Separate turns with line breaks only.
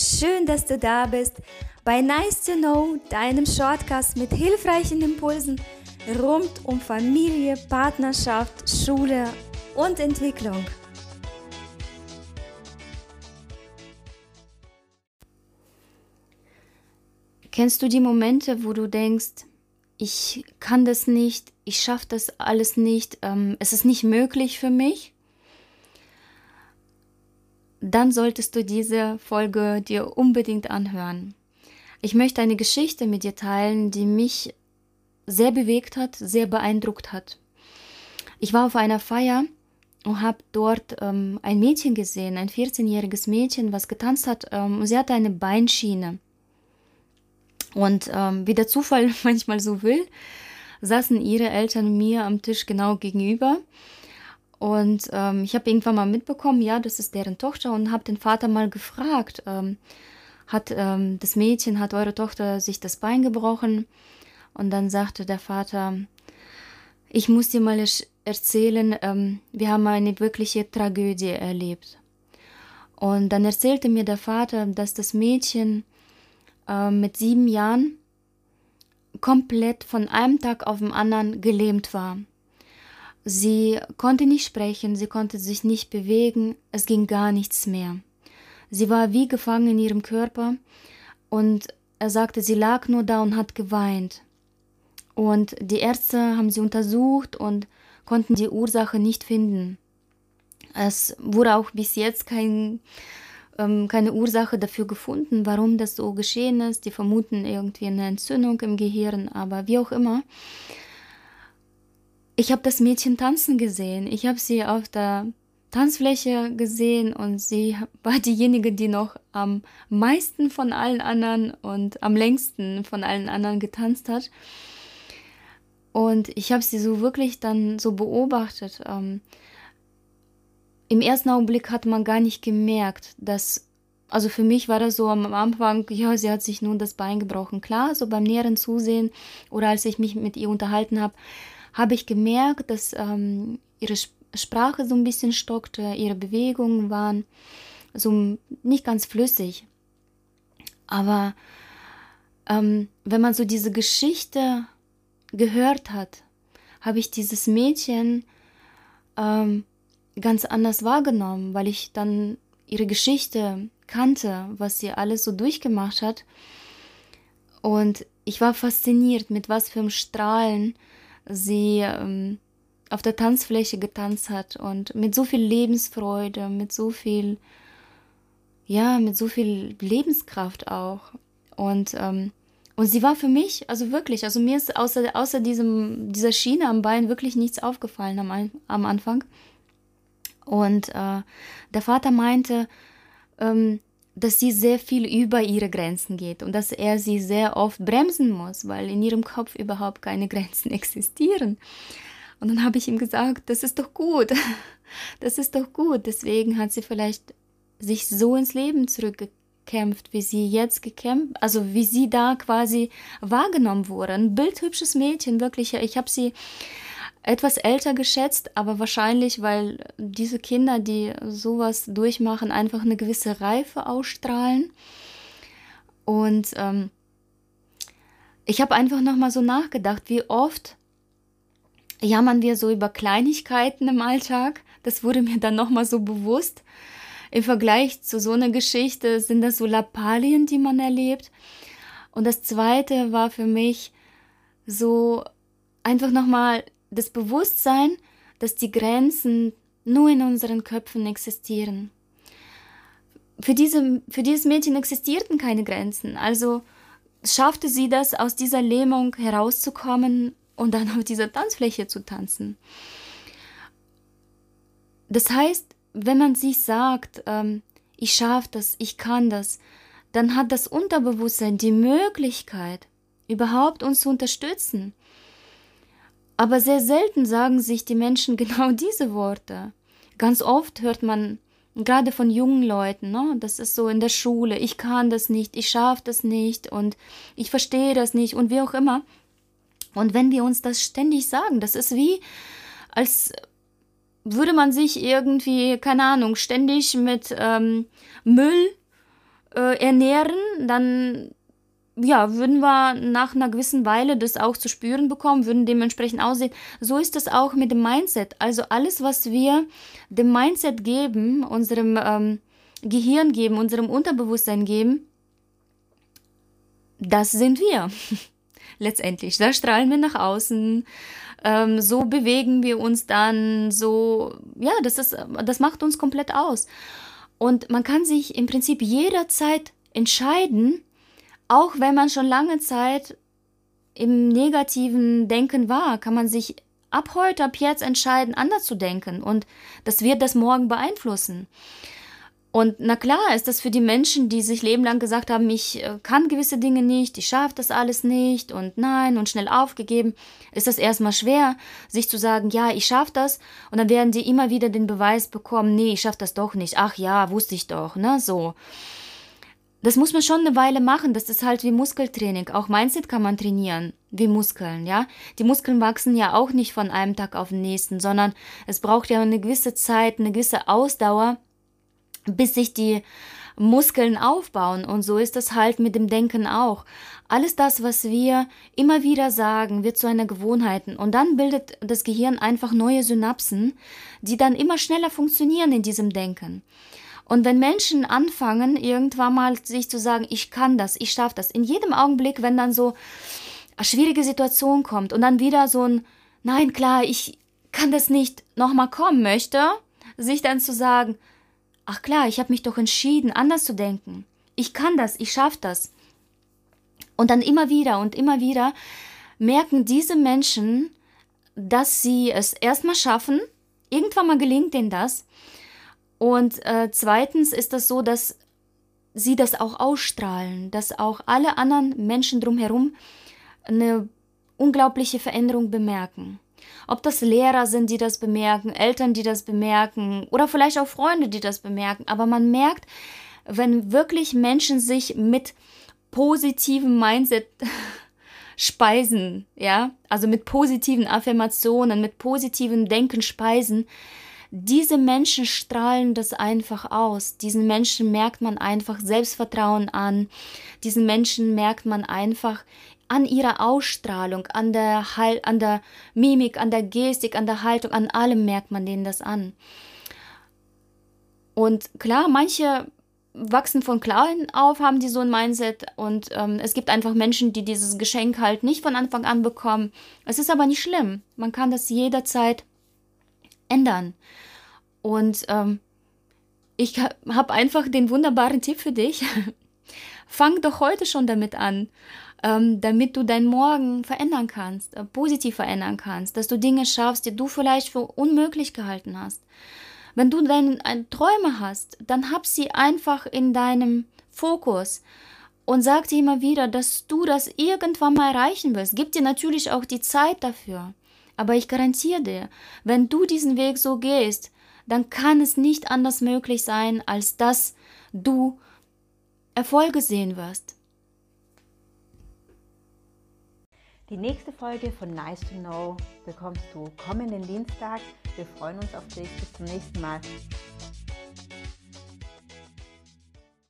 Schön, dass du da bist bei Nice to Know, deinem Shortcast mit hilfreichen Impulsen rund um Familie, Partnerschaft, Schule und Entwicklung. Kennst du die Momente, wo du denkst, ich kann das nicht, ich schaffe das alles nicht, ähm, es ist nicht möglich für mich? Dann solltest du diese Folge dir unbedingt anhören. Ich möchte eine Geschichte mit dir teilen, die mich sehr bewegt hat, sehr beeindruckt hat. Ich war auf einer Feier und habe dort ähm, ein Mädchen gesehen, ein 14-jähriges Mädchen, was getanzt hat. Ähm, sie hatte eine Beinschiene. Und ähm, wie der Zufall manchmal so will, saßen ihre Eltern mir am Tisch genau gegenüber. Und ähm, ich habe irgendwann mal mitbekommen, ja, das ist deren Tochter und habe den Vater mal gefragt, ähm, hat ähm, das Mädchen, hat eure Tochter sich das Bein gebrochen? Und dann sagte der Vater, ich muss dir mal erzählen, ähm, wir haben eine wirkliche Tragödie erlebt. Und dann erzählte mir der Vater, dass das Mädchen äh, mit sieben Jahren komplett von einem Tag auf den anderen gelähmt war. Sie konnte nicht sprechen, sie konnte sich nicht bewegen, es ging gar nichts mehr. Sie war wie gefangen in ihrem Körper und er sagte, sie lag nur da und hat geweint. Und die Ärzte haben sie untersucht und konnten die Ursache nicht finden. Es wurde auch bis jetzt kein ähm, keine Ursache dafür gefunden, warum das so geschehen ist. Die vermuten irgendwie eine Entzündung im Gehirn, aber wie auch immer. Ich habe das Mädchen tanzen gesehen. Ich habe sie auf der Tanzfläche gesehen und sie war diejenige, die noch am meisten von allen anderen und am längsten von allen anderen getanzt hat. Und ich habe sie so wirklich dann so beobachtet. Ähm, im ersten Augenblick hat man gar nicht gemerkt, dass, also für mich war das so am Anfang, ja, sie hat sich nun das Bein gebrochen. Klar, so beim näheren Zusehen oder als ich mich mit ihr unterhalten habe, habe ich gemerkt, dass ähm, ihre Sprache so ein bisschen stockte, ihre Bewegungen waren so nicht ganz flüssig. Aber ähm, wenn man so diese Geschichte gehört hat, habe ich dieses Mädchen ähm, ganz anders wahrgenommen, weil ich dann ihre Geschichte kannte, was sie alles so durchgemacht hat. Und ich war fasziniert, mit was für einem Strahlen sie ähm, auf der Tanzfläche getanzt hat und mit so viel Lebensfreude, mit so viel, ja, mit so viel Lebenskraft auch. Und, ähm, und sie war für mich, also wirklich, also mir ist außer, außer diesem, dieser Schiene am Bein wirklich nichts aufgefallen am, am Anfang. Und äh, der Vater meinte, ähm, dass sie sehr viel über ihre Grenzen geht und dass er sie sehr oft bremsen muss, weil in ihrem Kopf überhaupt keine Grenzen existieren. Und dann habe ich ihm gesagt, das ist doch gut, das ist doch gut. Deswegen hat sie vielleicht sich so ins Leben zurückgekämpft, wie sie jetzt gekämpft, also wie sie da quasi wahrgenommen wurde. Ein bildhübsches Mädchen, wirklich. Ich habe sie etwas älter geschätzt, aber wahrscheinlich, weil diese Kinder, die sowas durchmachen, einfach eine gewisse Reife ausstrahlen. Und ähm, ich habe einfach nochmal so nachgedacht, wie oft jammern wir so über Kleinigkeiten im Alltag. Das wurde mir dann nochmal so bewusst. Im Vergleich zu so einer Geschichte sind das so Lappalien, die man erlebt. Und das zweite war für mich so einfach nochmal das Bewusstsein, dass die Grenzen nur in unseren Köpfen existieren. Für, diese, für dieses Mädchen existierten keine Grenzen, also schaffte sie das, aus dieser Lähmung herauszukommen und dann auf dieser Tanzfläche zu tanzen. Das heißt, wenn man sich sagt, ähm, ich schaffe das, ich kann das, dann hat das Unterbewusstsein die Möglichkeit, überhaupt uns zu unterstützen. Aber sehr selten sagen sich die Menschen genau diese Worte. Ganz oft hört man, gerade von jungen Leuten, ne, das ist so in der Schule, ich kann das nicht, ich schaffe das nicht und ich verstehe das nicht und wie auch immer. Und wenn wir uns das ständig sagen, das ist wie, als würde man sich irgendwie, keine Ahnung, ständig mit ähm, Müll äh, ernähren, dann ja, würden wir nach einer gewissen Weile das auch zu spüren bekommen, würden dementsprechend aussehen. So ist es auch mit dem Mindset. Also alles, was wir dem Mindset geben, unserem ähm, Gehirn geben, unserem Unterbewusstsein geben, das sind wir. Letztendlich. Da strahlen wir nach außen. Ähm, so bewegen wir uns dann. So, ja, das ist, das macht uns komplett aus. Und man kann sich im Prinzip jederzeit entscheiden, auch wenn man schon lange Zeit im negativen Denken war, kann man sich ab heute, ab jetzt entscheiden, anders zu denken. Und das wird das morgen beeinflussen. Und na klar ist das für die Menschen, die sich lebenlang gesagt haben, ich äh, kann gewisse Dinge nicht, ich schaffe das alles nicht und nein und schnell aufgegeben, ist das erstmal schwer, sich zu sagen, ja, ich schaffe das und dann werden die immer wieder den Beweis bekommen, nee, ich schaffe das doch nicht. Ach ja, wusste ich doch, ne, so. Das muss man schon eine Weile machen, das ist halt wie Muskeltraining. Auch Mindset kann man trainieren, wie Muskeln, ja. Die Muskeln wachsen ja auch nicht von einem Tag auf den nächsten, sondern es braucht ja eine gewisse Zeit, eine gewisse Ausdauer, bis sich die Muskeln aufbauen. Und so ist es halt mit dem Denken auch. Alles das, was wir immer wieder sagen, wird zu einer Gewohnheit. Und dann bildet das Gehirn einfach neue Synapsen, die dann immer schneller funktionieren in diesem Denken. Und wenn Menschen anfangen, irgendwann mal sich zu sagen, ich kann das, ich schaffe das, in jedem Augenblick, wenn dann so eine schwierige Situation kommt und dann wieder so ein, nein, klar, ich kann das nicht, nochmal kommen möchte, sich dann zu sagen, ach klar, ich habe mich doch entschieden, anders zu denken. Ich kann das, ich schaffe das. Und dann immer wieder und immer wieder merken diese Menschen, dass sie es erstmal schaffen, irgendwann mal gelingt ihnen das. Und äh, zweitens ist das so, dass sie das auch ausstrahlen, dass auch alle anderen Menschen drumherum eine unglaubliche Veränderung bemerken. Ob das Lehrer sind, die das bemerken, Eltern, die das bemerken oder vielleicht auch Freunde, die das bemerken. Aber man merkt, wenn wirklich Menschen sich mit positivem Mindset speisen, ja, also mit positiven Affirmationen, mit positivem Denken speisen, diese Menschen strahlen das einfach aus. Diesen Menschen merkt man einfach Selbstvertrauen an. Diesen Menschen merkt man einfach an ihrer Ausstrahlung, an der, Hal an der Mimik, an der Gestik, an der Haltung, an allem merkt man denen das an. Und klar, manche wachsen von klein auf, haben die so ein Mindset und ähm, es gibt einfach Menschen, die dieses Geschenk halt nicht von Anfang an bekommen. Es ist aber nicht schlimm. Man kann das jederzeit ändern. Und ähm, ich habe einfach den wunderbaren Tipp für dich. Fang doch heute schon damit an ähm, damit du dein Morgen verändern kannst, äh, positiv verändern kannst, dass du Dinge schaffst, die du vielleicht für unmöglich gehalten hast. Wenn du deine Träume hast, dann hab sie einfach in deinem Fokus und sag dir immer wieder, dass du das irgendwann mal erreichen wirst. Gib dir natürlich auch die Zeit dafür. Aber ich garantiere dir, wenn du diesen Weg so gehst, dann kann es nicht anders möglich sein, als dass du Erfolge sehen wirst.
Die nächste Folge von Nice to Know bekommst du kommenden Dienstag. Wir freuen uns auf dich. Bis zum nächsten Mal.